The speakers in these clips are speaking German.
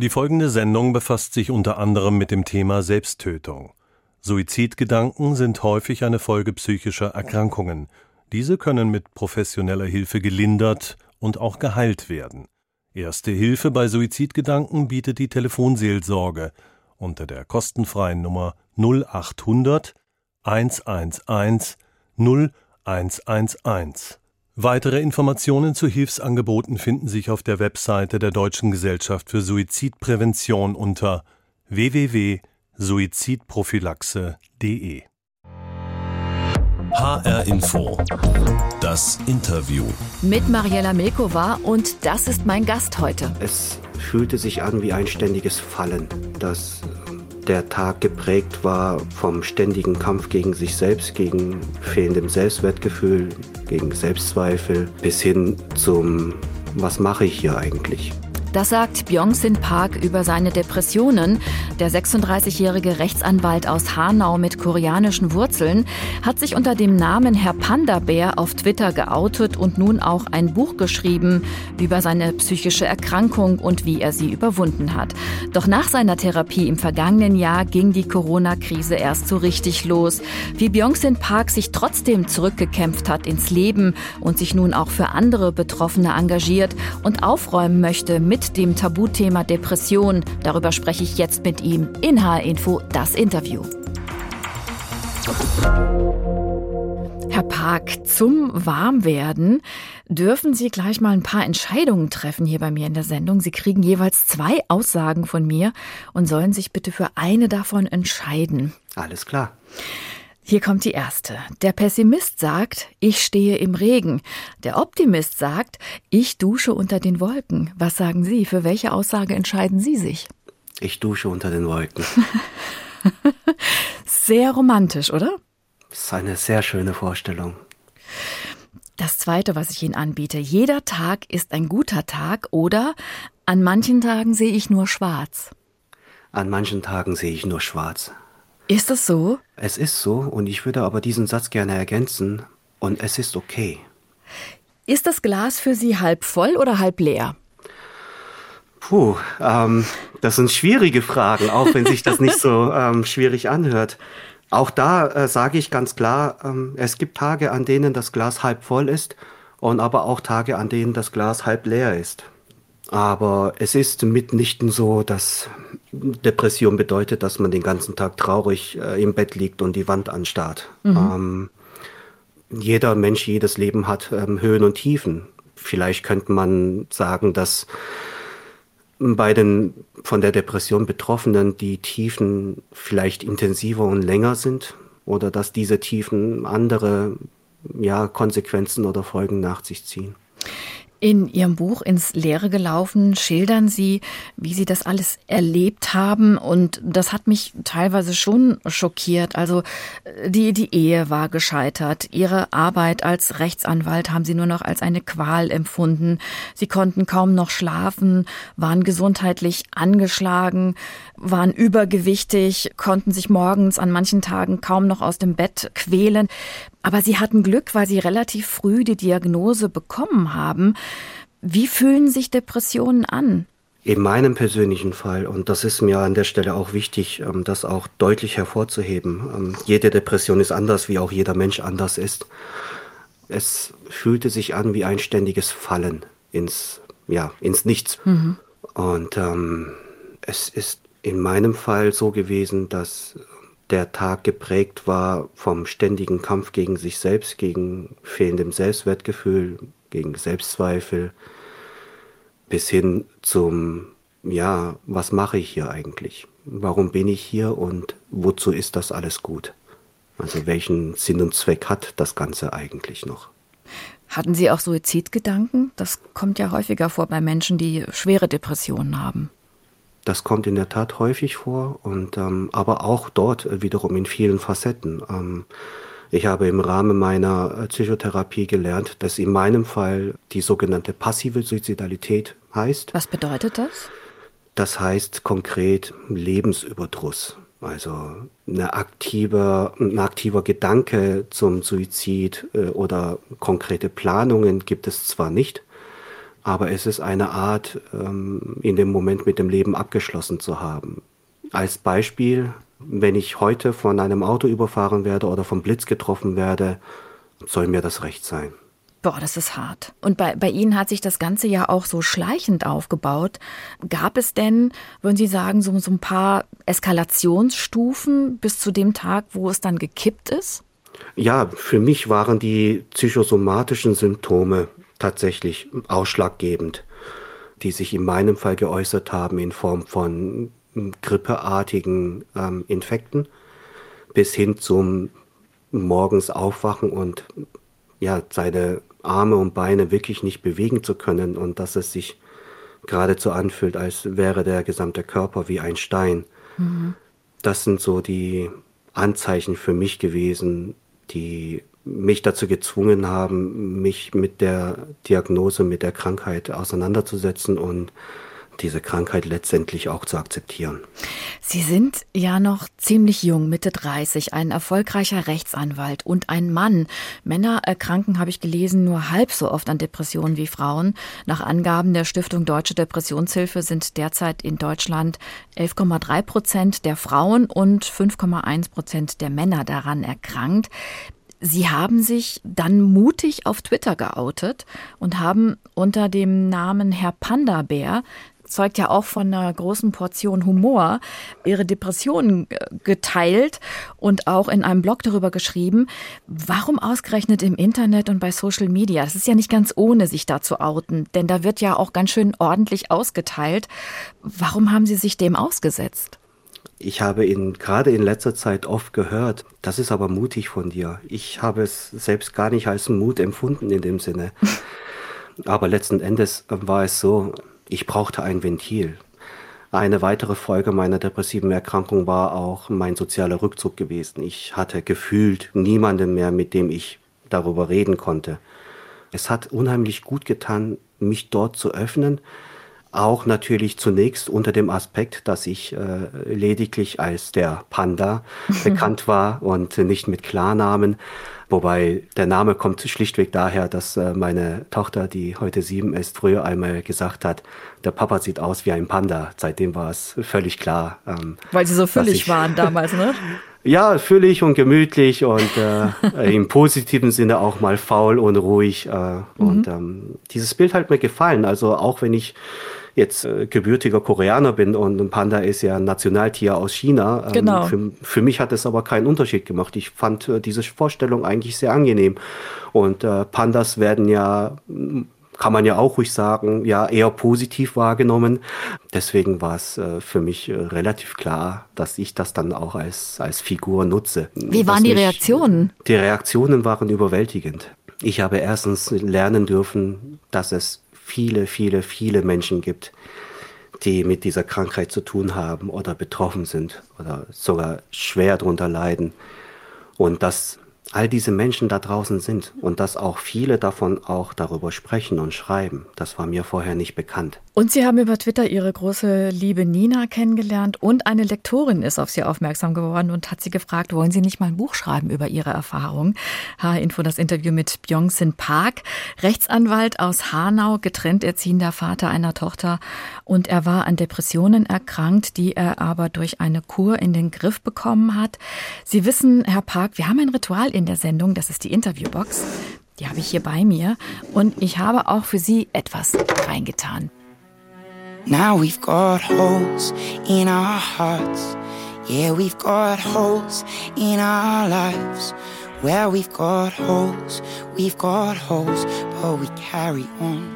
Die folgende Sendung befasst sich unter anderem mit dem Thema Selbsttötung. Suizidgedanken sind häufig eine Folge psychischer Erkrankungen. Diese können mit professioneller Hilfe gelindert und auch geheilt werden. Erste Hilfe bei Suizidgedanken bietet die Telefonseelsorge unter der kostenfreien Nummer 0800 111 0111. Weitere Informationen zu Hilfsangeboten finden sich auf der Webseite der Deutschen Gesellschaft für Suizidprävention unter www.suizidprophylaxe.de. HR Info. Das Interview. Mit Mariella Milkova und das ist mein Gast heute. Es fühlte sich an wie ein ständiges Fallen, dass der Tag geprägt war vom ständigen Kampf gegen sich selbst, gegen fehlendem Selbstwertgefühl, gegen Selbstzweifel bis hin zum Was mache ich hier eigentlich? Das sagt Byung-Sin Park über seine Depressionen. Der 36-jährige Rechtsanwalt aus Hanau mit koreanischen Wurzeln hat sich unter dem Namen Herr Panda-Bär auf Twitter geoutet und nun auch ein Buch geschrieben über seine psychische Erkrankung und wie er sie überwunden hat. Doch nach seiner Therapie im vergangenen Jahr ging die Corona-Krise erst so richtig los. Wie Byung-Sin Park sich trotzdem zurückgekämpft hat ins Leben und sich nun auch für andere Betroffene engagiert und aufräumen möchte mit mit dem Tabuthema Depression. Darüber spreche ich jetzt mit ihm in HR Info das Interview. Herr Park, zum Warmwerden dürfen Sie gleich mal ein paar Entscheidungen treffen hier bei mir in der Sendung. Sie kriegen jeweils zwei Aussagen von mir und sollen sich bitte für eine davon entscheiden. Alles klar. Hier kommt die erste. Der Pessimist sagt, ich stehe im Regen. Der Optimist sagt, ich dusche unter den Wolken. Was sagen Sie? Für welche Aussage entscheiden Sie sich? Ich dusche unter den Wolken. sehr romantisch, oder? Das ist eine sehr schöne Vorstellung. Das zweite, was ich Ihnen anbiete, jeder Tag ist ein guter Tag oder an manchen Tagen sehe ich nur schwarz. An manchen Tagen sehe ich nur schwarz. Ist es so? Es ist so und ich würde aber diesen Satz gerne ergänzen und es ist okay. Ist das Glas für Sie halb voll oder halb leer? Puh, ähm, das sind schwierige Fragen, auch wenn sich das nicht so ähm, schwierig anhört. Auch da äh, sage ich ganz klar, ähm, es gibt Tage, an denen das Glas halb voll ist und aber auch Tage, an denen das Glas halb leer ist. Aber es ist mitnichten so, dass Depression bedeutet, dass man den ganzen Tag traurig äh, im Bett liegt und die Wand anstarrt. Mhm. Ähm, jeder Mensch, jedes Leben hat ähm, Höhen und Tiefen. Vielleicht könnte man sagen, dass bei den von der Depression Betroffenen die Tiefen vielleicht intensiver und länger sind oder dass diese Tiefen andere ja, Konsequenzen oder Folgen nach sich ziehen. In Ihrem Buch ins Leere gelaufen schildern Sie, wie Sie das alles erlebt haben. Und das hat mich teilweise schon schockiert. Also die, die Ehe war gescheitert. Ihre Arbeit als Rechtsanwalt haben Sie nur noch als eine Qual empfunden. Sie konnten kaum noch schlafen, waren gesundheitlich angeschlagen, waren übergewichtig, konnten sich morgens an manchen Tagen kaum noch aus dem Bett quälen. Aber Sie hatten Glück, weil Sie relativ früh die Diagnose bekommen haben. Wie fühlen sich Depressionen an? In meinem persönlichen Fall, und das ist mir an der Stelle auch wichtig, ähm, das auch deutlich hervorzuheben, ähm, jede Depression ist anders, wie auch jeder Mensch anders ist. Es fühlte sich an wie ein ständiges Fallen ins, ja, ins Nichts. Mhm. Und ähm, es ist in meinem Fall so gewesen, dass der Tag geprägt war vom ständigen Kampf gegen sich selbst, gegen fehlendem Selbstwertgefühl, gegen Selbstzweifel, bis hin zum, ja, was mache ich hier eigentlich? Warum bin ich hier und wozu ist das alles gut? Also welchen Sinn und Zweck hat das Ganze eigentlich noch? Hatten Sie auch Suizidgedanken? Das kommt ja häufiger vor bei Menschen, die schwere Depressionen haben. Das kommt in der Tat häufig vor und ähm, aber auch dort wiederum in vielen Facetten. Ähm, ich habe im Rahmen meiner äh, Psychotherapie gelernt, dass in meinem Fall die sogenannte passive Suizidalität heißt. Was bedeutet das? Das heißt konkret Lebensüberdruss. Also eine aktive, ein aktiver Gedanke zum Suizid äh, oder konkrete Planungen gibt es zwar nicht, aber es ist eine Art, ähm, in dem Moment mit dem Leben abgeschlossen zu haben. Als Beispiel, wenn ich heute von einem Auto überfahren werde oder vom Blitz getroffen werde, soll mir das recht sein. Boah, das ist hart. Und bei, bei Ihnen hat sich das Ganze ja auch so schleichend aufgebaut. Gab es denn, würden Sie sagen, so, so ein paar Eskalationsstufen bis zu dem Tag, wo es dann gekippt ist? Ja, für mich waren die psychosomatischen Symptome tatsächlich ausschlaggebend, die sich in meinem Fall geäußert haben in Form von grippeartigen ähm, Infekten bis hin zum morgens aufwachen und ja, seine Arme und Beine wirklich nicht bewegen zu können und dass es sich geradezu anfühlt, als wäre der gesamte Körper wie ein Stein. Mhm. Das sind so die Anzeichen für mich gewesen, die mich dazu gezwungen haben, mich mit der Diagnose, mit der Krankheit auseinanderzusetzen und diese Krankheit letztendlich auch zu akzeptieren. Sie sind ja noch ziemlich jung, Mitte 30, ein erfolgreicher Rechtsanwalt und ein Mann. Männer erkranken, habe ich gelesen, nur halb so oft an Depressionen wie Frauen. Nach Angaben der Stiftung Deutsche Depressionshilfe sind derzeit in Deutschland 11,3 Prozent der Frauen und 5,1 Prozent der Männer daran erkrankt. Sie haben sich dann mutig auf Twitter geoutet und haben unter dem Namen Herr Panda-Bär zeugt ja auch von einer großen Portion Humor, ihre Depressionen äh, geteilt und auch in einem Blog darüber geschrieben. Warum ausgerechnet im Internet und bei Social Media? Das ist ja nicht ganz ohne, sich da zu outen, denn da wird ja auch ganz schön ordentlich ausgeteilt. Warum haben Sie sich dem ausgesetzt? Ich habe ihn gerade in letzter Zeit oft gehört. Das ist aber mutig von dir. Ich habe es selbst gar nicht als Mut empfunden in dem Sinne. Aber letzten Endes war es so, ich brauchte ein Ventil. Eine weitere Folge meiner depressiven Erkrankung war auch mein sozialer Rückzug gewesen. Ich hatte gefühlt niemanden mehr, mit dem ich darüber reden konnte. Es hat unheimlich gut getan, mich dort zu öffnen. Auch natürlich zunächst unter dem Aspekt, dass ich äh, lediglich als der Panda bekannt war und nicht mit Klarnamen. Wobei der Name kommt schlichtweg daher, dass äh, meine Tochter, die heute sieben ist, früher einmal gesagt hat, der Papa sieht aus wie ein Panda. Seitdem war es völlig klar. Ähm, Weil sie so füllig waren damals, ne? Ja, füllig und gemütlich und äh, im positiven Sinne auch mal faul und ruhig. Äh, mhm. Und ähm, dieses Bild hat mir gefallen. Also auch wenn ich jetzt äh, gebürtiger Koreaner bin und ein Panda ist ja ein Nationaltier aus China. Ähm, genau. Für, für, mich hat es aber keinen Unterschied gemacht. Ich fand äh, diese Vorstellung eigentlich sehr angenehm. Und äh, Pandas werden ja kann man ja auch ruhig sagen, ja, eher positiv wahrgenommen. Deswegen war es äh, für mich äh, relativ klar, dass ich das dann auch als, als Figur nutze. Wie waren die Reaktionen? Die Reaktionen waren überwältigend. Ich habe erstens lernen dürfen, dass es viele, viele, viele Menschen gibt, die mit dieser Krankheit zu tun haben oder betroffen sind oder sogar schwer darunter leiden. Und dass all diese Menschen da draußen sind und dass auch viele davon auch darüber sprechen und schreiben. Das war mir vorher nicht bekannt. Und Sie haben über Twitter Ihre große Liebe Nina kennengelernt und eine Lektorin ist auf Sie aufmerksam geworden und hat Sie gefragt, wollen Sie nicht mal ein Buch schreiben über Ihre Erfahrung? H-Info das Interview mit Byung-Sin Park, Rechtsanwalt aus Hanau, getrennt erziehender Vater einer Tochter und er war an Depressionen erkrankt, die er aber durch eine Kur in den Griff bekommen hat. Sie wissen, Herr Park, wir haben ein Ritual in der Sendung, das ist die Interviewbox. Die habe ich hier bei mir und ich habe auch für Sie etwas reingetan. Now we've got holes in our hearts. Yeah, we've got holes in our lives. Where we've got holes, we've got holes, but we carry on.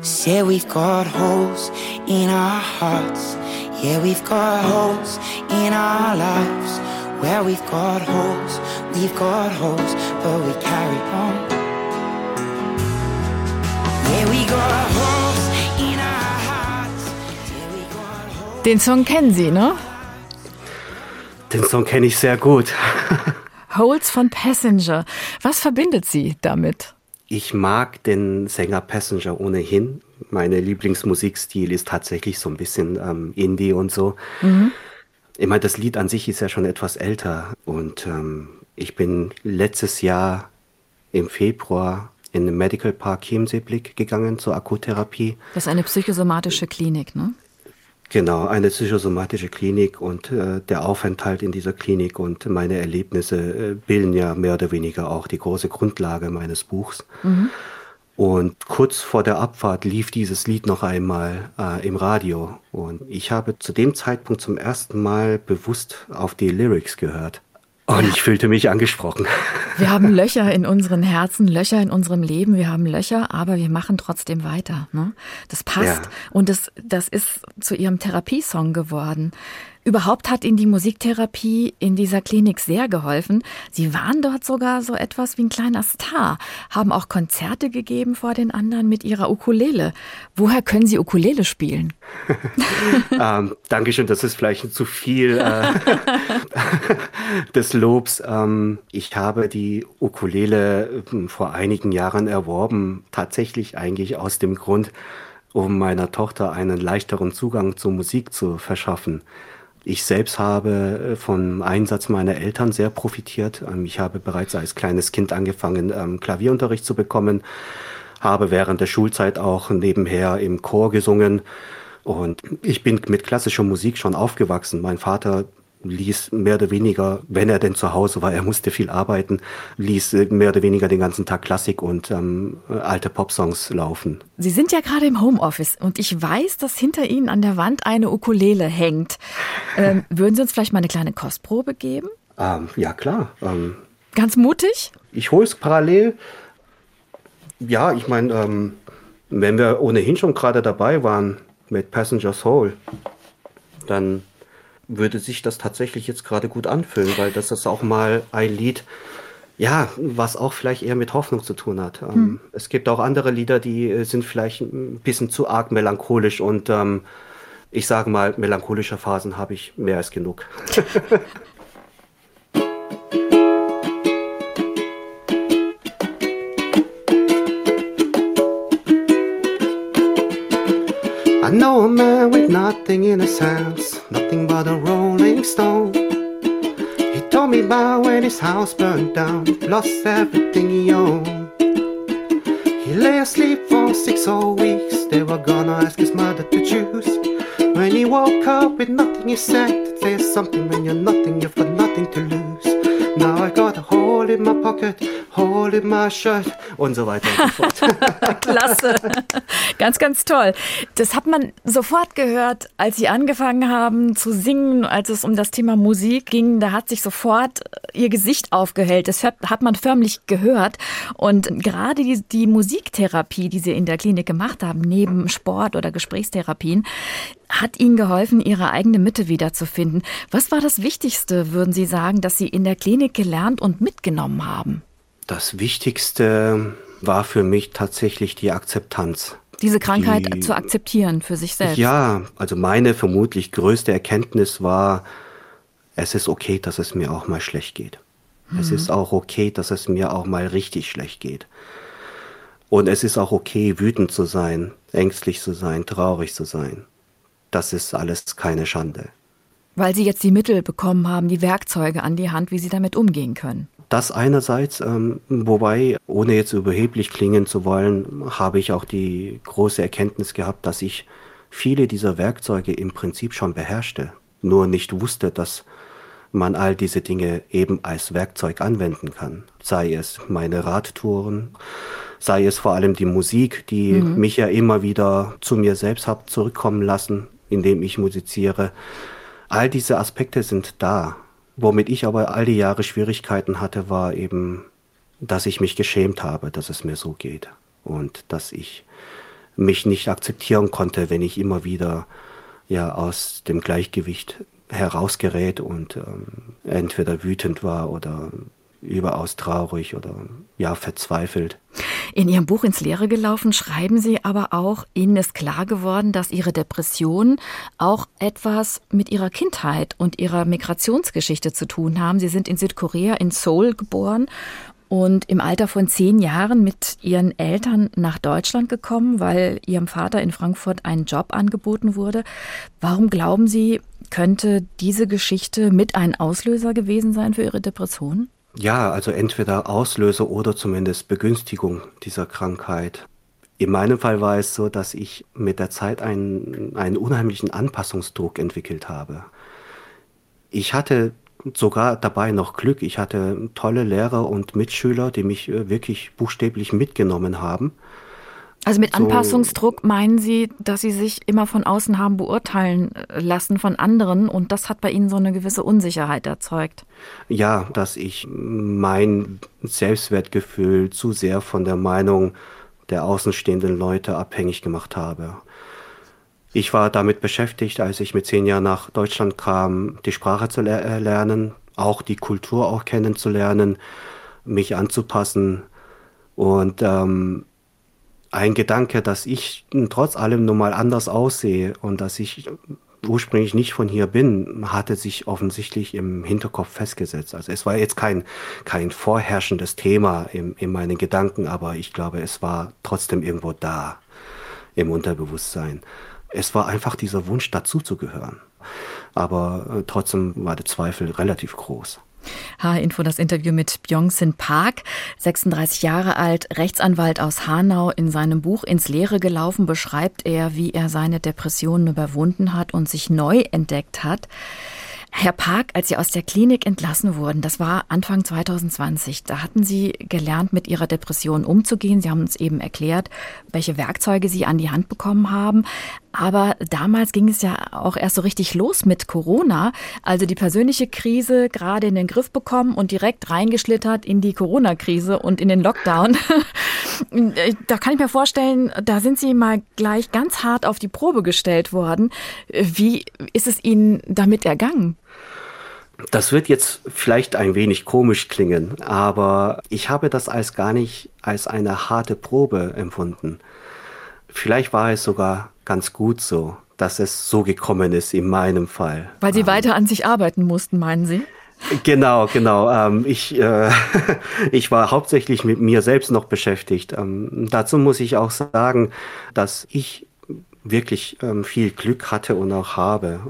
Say we've got holes in our hearts. Yeah, we've got holes in our lives. Where we've got holes, we've got holes, but we carry on. Yeah, we got holes in our hearts. Yeah, we got holes. Den Song kennen Sie, ne? Den Song kenne ich sehr gut. Holes von Passenger. Was verbindet Sie damit? Ich mag den Sänger Passenger ohnehin. Meine Lieblingsmusikstil ist tatsächlich so ein bisschen ähm, Indie und so. Mhm. Ich meine, das Lied an sich ist ja schon etwas älter und ähm, ich bin letztes Jahr im Februar in den Medical Park Chiemsee-Blick gegangen zur Akuttherapie. Das ist eine psychosomatische Klinik, ne? Genau, eine psychosomatische Klinik und äh, der Aufenthalt in dieser Klinik und meine Erlebnisse äh, bilden ja mehr oder weniger auch die große Grundlage meines Buchs. Mhm. Und kurz vor der Abfahrt lief dieses Lied noch einmal äh, im Radio. Und ich habe zu dem Zeitpunkt zum ersten Mal bewusst auf die Lyrics gehört. Und ich fühlte mich angesprochen. Wir haben Löcher in unseren Herzen, Löcher in unserem Leben, wir haben Löcher, aber wir machen trotzdem weiter. Ne? Das passt. Ja. Und das, das ist zu ihrem Therapiesong geworden. Überhaupt hat Ihnen die Musiktherapie in dieser Klinik sehr geholfen. Sie waren dort sogar so etwas wie ein kleiner Star, haben auch Konzerte gegeben vor den anderen mit Ihrer Ukulele. Woher können Sie Ukulele spielen? ähm, Dankeschön, das ist vielleicht zu viel äh, des Lobs. Ähm, ich habe die Ukulele äh, vor einigen Jahren erworben, tatsächlich eigentlich aus dem Grund, um meiner Tochter einen leichteren Zugang zur Musik zu verschaffen. Ich selbst habe äh, vom Einsatz meiner Eltern sehr profitiert. Ähm, ich habe bereits als kleines Kind angefangen, ähm, Klavierunterricht zu bekommen, habe während der Schulzeit auch nebenher im Chor gesungen. Und ich bin mit klassischer Musik schon aufgewachsen. Mein Vater ließ mehr oder weniger, wenn er denn zu Hause war, er musste viel arbeiten, ließ äh, mehr oder weniger den ganzen Tag Klassik und ähm, alte Popsongs laufen. Sie sind ja gerade im Homeoffice und ich weiß, dass hinter Ihnen an der Wand eine Ukulele hängt. Ähm, würden Sie uns vielleicht mal eine kleine Kostprobe geben? Ähm, ja, klar. Ähm, Ganz mutig? Ich hole es parallel. Ja, ich meine, ähm, wenn wir ohnehin schon gerade dabei waren mit Passenger Soul, dann würde sich das tatsächlich jetzt gerade gut anfühlen, weil das ist auch mal ein Lied, ja, was auch vielleicht eher mit Hoffnung zu tun hat. Ähm, hm. Es gibt auch andere Lieder, die äh, sind vielleicht ein bisschen zu arg melancholisch und ähm, ich sage mal, melancholische Phasen habe ich mehr als genug. I know a man with nothing in his hands, nothing but a rolling stone. He told me about when his house burned down, lost everything he owned. He lay asleep for six whole weeks, they were gonna ask his mother to choose. When he woke up with nothing, he said, There's something when you're nothing, you've got nothing to lose. Now I got a hole in my pocket, hole in my shirt und so weiter und so fort. Klasse. Ganz, ganz toll. Das hat man sofort gehört, als Sie angefangen haben zu singen, als es um das Thema Musik ging. Da hat sich sofort Ihr Gesicht aufgehellt. Das hat man förmlich gehört. Und gerade die, die Musiktherapie, die Sie in der Klinik gemacht haben, neben Sport- oder Gesprächstherapien, hat Ihnen geholfen, Ihre eigene Mitte wiederzufinden. Was war das Wichtigste, würden Sie sagen, dass Sie in der Klinik gelernt und mitgenommen haben? Das Wichtigste war für mich tatsächlich die Akzeptanz. Diese Krankheit die, zu akzeptieren für sich selbst. Ja, also meine vermutlich größte Erkenntnis war, es ist okay, dass es mir auch mal schlecht geht. Mhm. Es ist auch okay, dass es mir auch mal richtig schlecht geht. Und es ist auch okay, wütend zu sein, ängstlich zu sein, traurig zu sein. Das ist alles keine Schande. Weil Sie jetzt die Mittel bekommen haben, die Werkzeuge an die Hand, wie Sie damit umgehen können. Das einerseits, ähm, wobei, ohne jetzt überheblich klingen zu wollen, habe ich auch die große Erkenntnis gehabt, dass ich viele dieser Werkzeuge im Prinzip schon beherrschte, nur nicht wusste, dass man all diese Dinge eben als Werkzeug anwenden kann. Sei es meine Radtouren, sei es vor allem die Musik, die mhm. mich ja immer wieder zu mir selbst hat zurückkommen lassen, indem ich musiziere. All diese Aspekte sind da. Womit ich aber all die Jahre Schwierigkeiten hatte, war eben, dass ich mich geschämt habe, dass es mir so geht. Und dass ich mich nicht akzeptieren konnte, wenn ich immer wieder ja aus dem Gleichgewicht herausgerät und ähm, entweder wütend war oder überaus traurig oder ja verzweifelt. In Ihrem Buch ins Leere gelaufen schreiben Sie aber auch, Ihnen ist klar geworden, dass Ihre Depressionen auch etwas mit Ihrer Kindheit und Ihrer Migrationsgeschichte zu tun haben. Sie sind in Südkorea in Seoul geboren und im Alter von zehn Jahren mit ihren Eltern nach Deutschland gekommen, weil ihrem Vater in Frankfurt ein Job angeboten wurde. Warum glauben Sie, könnte diese Geschichte mit ein Auslöser gewesen sein für Ihre Depression? Ja, also entweder Auslöser oder zumindest Begünstigung dieser Krankheit. In meinem Fall war es so, dass ich mit der Zeit einen, einen unheimlichen Anpassungsdruck entwickelt habe. Ich hatte sogar dabei noch Glück. Ich hatte tolle Lehrer und Mitschüler, die mich äh, wirklich buchstäblich mitgenommen haben. Also mit Anpassungsdruck meinen Sie, dass Sie sich immer von außen haben beurteilen äh, lassen von anderen und das hat bei Ihnen so eine gewisse Unsicherheit erzeugt? Ja, dass ich mein Selbstwertgefühl zu sehr von der Meinung der außenstehenden Leute abhängig gemacht habe. Ich war damit beschäftigt, als ich mit zehn Jahren nach Deutschland kam, die Sprache zu äh, lernen, auch die Kultur auch kennenzulernen, mich anzupassen und ähm, ein Gedanke, dass ich trotz allem nun mal anders aussehe und dass ich ursprünglich nicht von hier bin, hatte sich offensichtlich im Hinterkopf festgesetzt. Also es war jetzt kein, kein vorherrschendes Thema in, in meinen Gedanken, aber ich glaube, es war trotzdem irgendwo da im Unterbewusstsein. Es war einfach dieser Wunsch, dazuzugehören. Aber äh, trotzdem war der Zweifel relativ groß. H-Info das Interview mit Byung-Sin Park, 36 Jahre alt, Rechtsanwalt aus Hanau. In seinem Buch Ins Leere gelaufen beschreibt er, wie er seine Depressionen überwunden hat und sich neu entdeckt hat. Herr Park, als Sie aus der Klinik entlassen wurden, das war Anfang 2020, da hatten Sie gelernt, mit Ihrer Depression umzugehen. Sie haben uns eben erklärt, welche Werkzeuge Sie an die Hand bekommen haben. Aber damals ging es ja auch erst so richtig los mit Corona. Also die persönliche Krise gerade in den Griff bekommen und direkt reingeschlittert in die Corona-Krise und in den Lockdown. da kann ich mir vorstellen, da sind Sie mal gleich ganz hart auf die Probe gestellt worden. Wie ist es Ihnen damit ergangen? Das wird jetzt vielleicht ein wenig komisch klingen, aber ich habe das als gar nicht als eine harte Probe empfunden. Vielleicht war es sogar ganz gut so, dass es so gekommen ist in meinem Fall. Weil Sie ähm, weiter an sich arbeiten mussten, meinen Sie? Genau, genau. Ähm, ich, äh, ich war hauptsächlich mit mir selbst noch beschäftigt. Ähm, dazu muss ich auch sagen, dass ich wirklich ähm, viel Glück hatte und auch habe.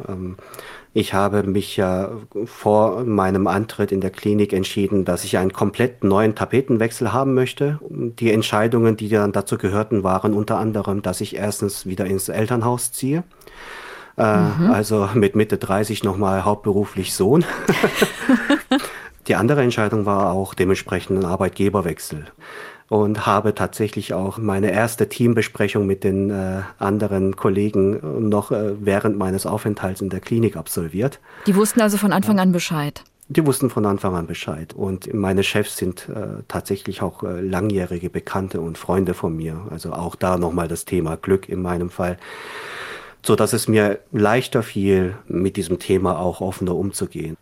Ich habe mich ja vor meinem Antritt in der Klinik entschieden, dass ich einen komplett neuen Tapetenwechsel haben möchte. Die Entscheidungen, die dann dazu gehörten, waren unter anderem, dass ich erstens wieder ins Elternhaus ziehe. Äh, mhm. Also mit Mitte 30 nochmal hauptberuflich Sohn. Die andere Entscheidung war auch dementsprechend ein Arbeitgeberwechsel und habe tatsächlich auch meine erste Teambesprechung mit den äh, anderen Kollegen noch äh, während meines Aufenthalts in der Klinik absolviert. Die wussten also von Anfang an Bescheid. Die wussten von Anfang an Bescheid. Und meine Chefs sind äh, tatsächlich auch äh, langjährige Bekannte und Freunde von mir. Also auch da nochmal das Thema Glück in meinem Fall. So dass es mir leichter fiel, mit diesem Thema auch offener umzugehen.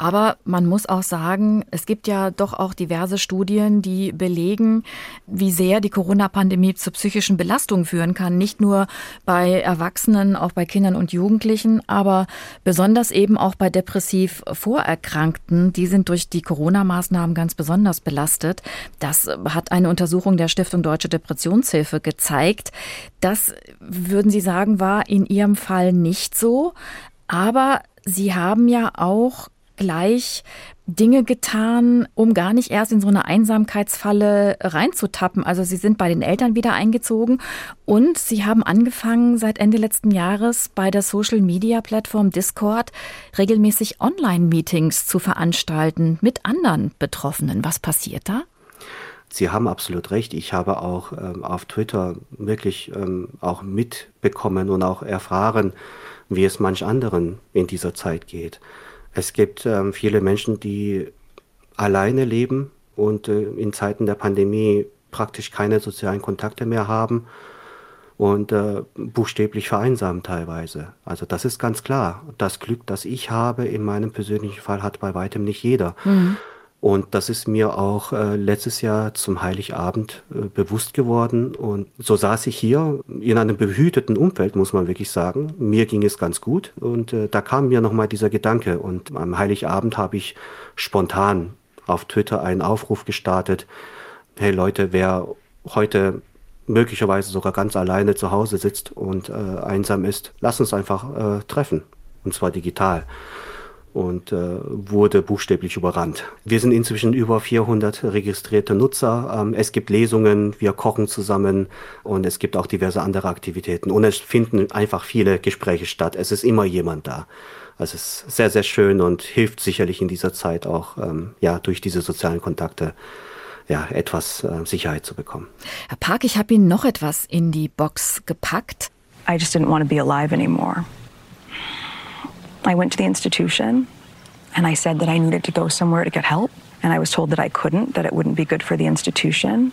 Aber man muss auch sagen, es gibt ja doch auch diverse Studien, die belegen, wie sehr die Corona-Pandemie zu psychischen Belastungen führen kann. Nicht nur bei Erwachsenen, auch bei Kindern und Jugendlichen, aber besonders eben auch bei depressiv Vorerkrankten. Die sind durch die Corona-Maßnahmen ganz besonders belastet. Das hat eine Untersuchung der Stiftung Deutsche Depressionshilfe gezeigt. Das, würden Sie sagen, war in Ihrem Fall nicht so. Aber Sie haben ja auch gleich Dinge getan, um gar nicht erst in so eine Einsamkeitsfalle reinzutappen. Also sie sind bei den Eltern wieder eingezogen und sie haben angefangen, seit Ende letzten Jahres bei der Social-Media-Plattform Discord regelmäßig Online-Meetings zu veranstalten mit anderen Betroffenen. Was passiert da? Sie haben absolut recht. Ich habe auch ähm, auf Twitter wirklich ähm, auch mitbekommen und auch erfahren, wie es manch anderen in dieser Zeit geht. Es gibt ähm, viele Menschen, die alleine leben und äh, in Zeiten der Pandemie praktisch keine sozialen Kontakte mehr haben und äh, buchstäblich vereinsamen teilweise. Also das ist ganz klar. Das Glück, das ich habe in meinem persönlichen Fall, hat bei weitem nicht jeder. Mhm. Und das ist mir auch äh, letztes Jahr zum Heiligabend äh, bewusst geworden. Und so saß ich hier in einem behüteten Umfeld, muss man wirklich sagen. Mir ging es ganz gut. Und äh, da kam mir nochmal dieser Gedanke. Und am Heiligabend habe ich spontan auf Twitter einen Aufruf gestartet. Hey Leute, wer heute möglicherweise sogar ganz alleine zu Hause sitzt und äh, einsam ist, lass uns einfach äh, treffen. Und zwar digital. Und äh, wurde buchstäblich überrannt. Wir sind inzwischen über 400 registrierte Nutzer. Ähm, es gibt Lesungen, wir kochen zusammen und es gibt auch diverse andere Aktivitäten. Und es finden einfach viele Gespräche statt. Es ist immer jemand da. Also es ist sehr, sehr schön und hilft sicherlich in dieser Zeit auch ähm, ja, durch diese sozialen Kontakte ja, etwas äh, Sicherheit zu bekommen. Herr Park, ich habe Ihnen noch etwas in die Box gepackt. I just didn't want to be alive anymore. I went to the institution and I said that I needed to go somewhere to get help. And I was told that I couldn't, that it wouldn't be good for the institution.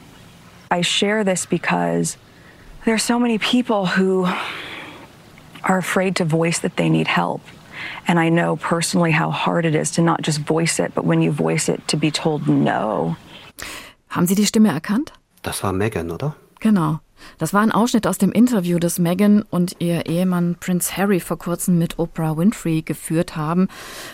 I share this because there are so many people who are afraid to voice that they need help. And I know personally how hard it is to not just voice it, but when you voice it, to be told no. Haben Sie die Stimme erkannt? Das war Megan, oder? Genau. Das war ein Ausschnitt aus dem Interview, das Meghan und ihr Ehemann Prince Harry vor kurzem mit Oprah Winfrey geführt haben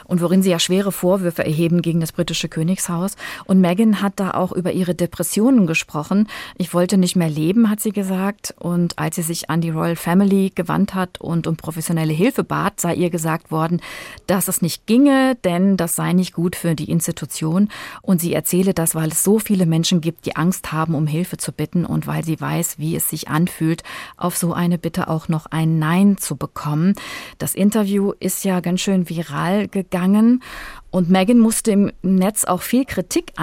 und worin sie ja schwere Vorwürfe erheben gegen das britische Königshaus. Und Meghan hat da auch über ihre Depressionen gesprochen. Ich wollte nicht mehr leben, hat sie gesagt. Und als sie sich an die Royal Family gewandt hat und um professionelle Hilfe bat, sei ihr gesagt worden, dass es nicht ginge, denn das sei nicht gut für die Institution. Und sie erzähle das, weil es so viele Menschen gibt, die Angst haben, um Hilfe zu bitten und weil sie weiß, wie es sich anfühlt, auf so eine Bitte auch noch ein Nein zu bekommen. Das Interview ist ja ganz schön viral gegangen und Megan musste im Netz auch viel Kritik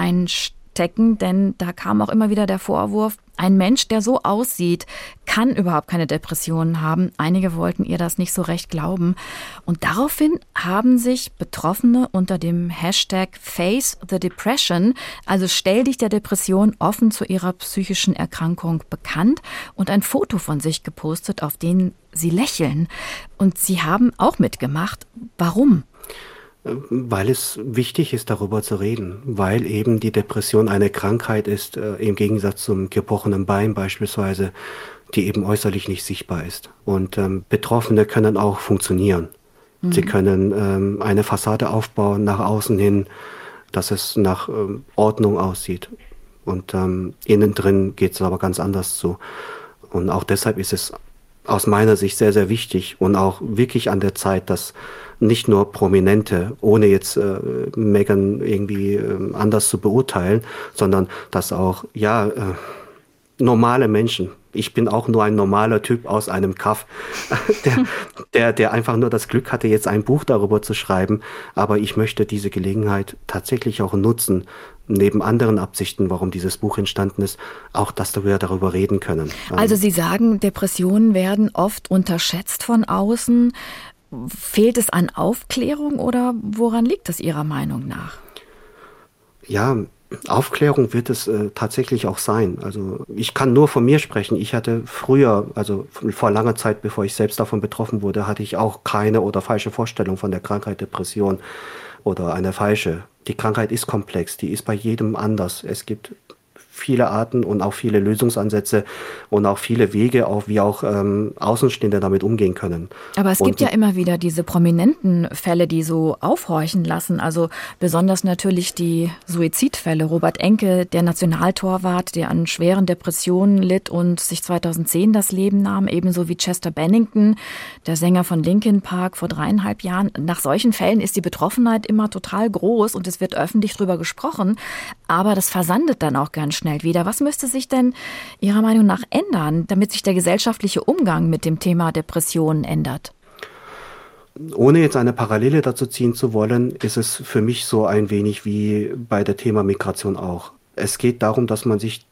einstecken, denn da kam auch immer wieder der Vorwurf, ein Mensch, der so aussieht, kann überhaupt keine Depressionen haben. Einige wollten ihr das nicht so recht glauben. Und daraufhin haben sich Betroffene unter dem Hashtag Face the Depression, also stell dich der Depression offen zu ihrer psychischen Erkrankung bekannt und ein Foto von sich gepostet, auf dem sie lächeln. Und sie haben auch mitgemacht. Warum? Weil es wichtig ist, darüber zu reden, weil eben die Depression eine Krankheit ist, äh, im Gegensatz zum gebrochenen Bein beispielsweise, die eben äußerlich nicht sichtbar ist. Und ähm, Betroffene können auch funktionieren. Mhm. Sie können ähm, eine Fassade aufbauen nach außen hin, dass es nach ähm, Ordnung aussieht. Und ähm, innen drin geht es aber ganz anders zu. Und auch deshalb ist es aus meiner Sicht sehr, sehr wichtig und auch wirklich an der Zeit, dass nicht nur Prominente, ohne jetzt äh, Megan irgendwie äh, anders zu beurteilen, sondern dass auch, ja, äh, normale Menschen, ich bin auch nur ein normaler Typ aus einem Kaff, der, der, der einfach nur das Glück hatte, jetzt ein Buch darüber zu schreiben. Aber ich möchte diese Gelegenheit tatsächlich auch nutzen, neben anderen Absichten, warum dieses Buch entstanden ist, auch, dass wir darüber reden können. Also Sie sagen, Depressionen werden oft unterschätzt von außen. Fehlt es an Aufklärung oder woran liegt es Ihrer Meinung nach? Ja, Aufklärung wird es äh, tatsächlich auch sein. Also ich kann nur von mir sprechen. Ich hatte früher, also vor langer Zeit, bevor ich selbst davon betroffen wurde, hatte ich auch keine oder falsche Vorstellung von der Krankheit Depression oder eine falsche. Die Krankheit ist komplex, die ist bei jedem anders. Es gibt viele Arten und auch viele Lösungsansätze und auch viele Wege, auch wie auch ähm, Außenstehende damit umgehen können. Aber es und gibt ja immer wieder diese prominenten Fälle, die so aufhorchen lassen. Also besonders natürlich die Suizidfälle. Robert Enke, der Nationaltorwart, der an schweren Depressionen litt und sich 2010 das Leben nahm, ebenso wie Chester Bennington, der Sänger von Linkin Park vor dreieinhalb Jahren. Nach solchen Fällen ist die Betroffenheit immer total groß und es wird öffentlich drüber gesprochen. Aber das versandet dann auch ganz schnell schnell wieder. Was müsste sich denn Ihrer Meinung nach ändern, damit sich der gesellschaftliche Umgang mit dem Thema Depressionen ändert? Ohne jetzt eine Parallele dazu ziehen zu wollen, ist es für mich so ein wenig wie bei der Thema Migration auch. Es geht darum, dass man sich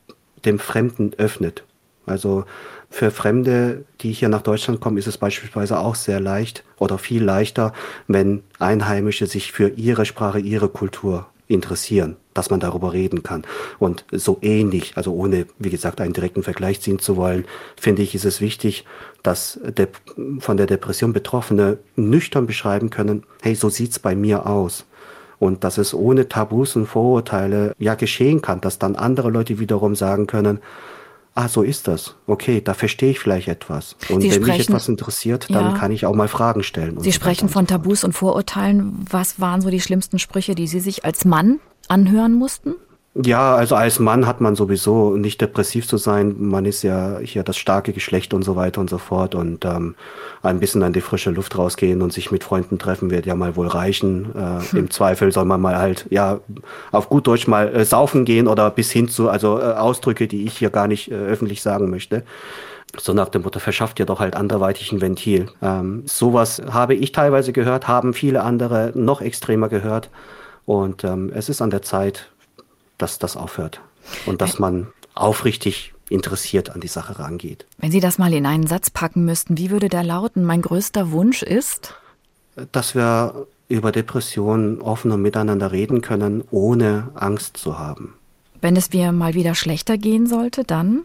dem Fremden öffnet. Also für Fremde, die hier nach Deutschland kommen, ist es beispielsweise auch sehr leicht oder viel leichter, wenn Einheimische sich für ihre Sprache, ihre Kultur interessieren, dass man darüber reden kann. Und so ähnlich, also ohne, wie gesagt, einen direkten Vergleich ziehen zu wollen, finde ich, ist es wichtig, dass der, von der Depression Betroffene nüchtern beschreiben können, hey, so sieht's bei mir aus. Und dass es ohne Tabus und Vorurteile ja geschehen kann, dass dann andere Leute wiederum sagen können, ah, so ist das. Okay, da verstehe ich vielleicht etwas. Und Sie wenn sprechen, mich etwas interessiert, dann ja. kann ich auch mal Fragen stellen. Sie so sprechen von Tabus und Vorurteilen. Was waren so die schlimmsten Sprüche, die Sie sich als Mann anhören mussten? Ja, also als Mann hat man sowieso nicht depressiv zu sein. Man ist ja hier das starke Geschlecht und so weiter und so fort. Und ähm, ein bisschen an die frische Luft rausgehen und sich mit Freunden treffen wird ja mal wohl reichen. Äh, hm. Im Zweifel soll man mal halt, ja, auf gut Deutsch mal äh, saufen gehen oder bis hin zu, also äh, Ausdrücke, die ich hier gar nicht äh, öffentlich sagen möchte. So nach dem Motto, verschafft ihr doch halt anderweitig ein Ventil. Ähm, sowas habe ich teilweise gehört, haben viele andere noch extremer gehört. Und ähm, es ist an der Zeit, dass das aufhört und dass man aufrichtig interessiert an die Sache rangeht. Wenn Sie das mal in einen Satz packen müssten, wie würde der lauten? Mein größter Wunsch ist? Dass wir über Depressionen offen und miteinander reden können, ohne Angst zu haben. Wenn es mir mal wieder schlechter gehen sollte, dann?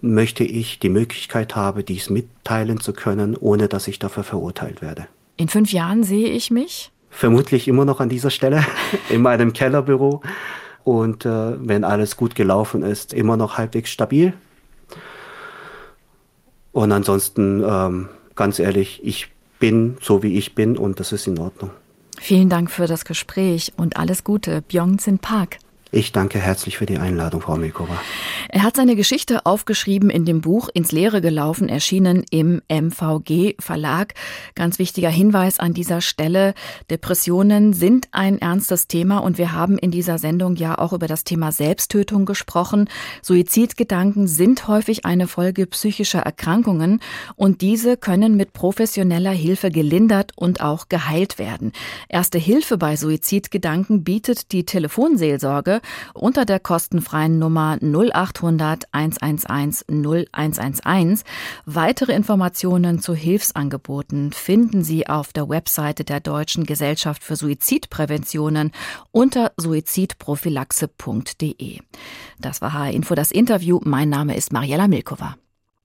Möchte ich die Möglichkeit haben, dies mitteilen zu können, ohne dass ich dafür verurteilt werde. In fünf Jahren sehe ich mich? Vermutlich immer noch an dieser Stelle, in meinem Kellerbüro und äh, wenn alles gut gelaufen ist, immer noch halbwegs stabil. Und ansonsten, ähm, ganz ehrlich, ich bin so wie ich bin und das ist in Ordnung. Vielen Dank für das Gespräch und alles Gute, Byung-Sin Park. Ich danke herzlich für die Einladung, Frau Milkova. Er hat seine Geschichte aufgeschrieben in dem Buch Ins Leere gelaufen, erschienen im MVG Verlag. Ganz wichtiger Hinweis an dieser Stelle. Depressionen sind ein ernstes Thema und wir haben in dieser Sendung ja auch über das Thema Selbsttötung gesprochen. Suizidgedanken sind häufig eine Folge psychischer Erkrankungen und diese können mit professioneller Hilfe gelindert und auch geheilt werden. Erste Hilfe bei Suizidgedanken bietet die Telefonseelsorge unter der kostenfreien Nummer 0800 111 0111. Weitere Informationen zu Hilfsangeboten finden Sie auf der Webseite der Deutschen Gesellschaft für Suizidpräventionen unter suizidprophylaxe.de. Das war HR Info das Interview. Mein Name ist Mariella Milkova.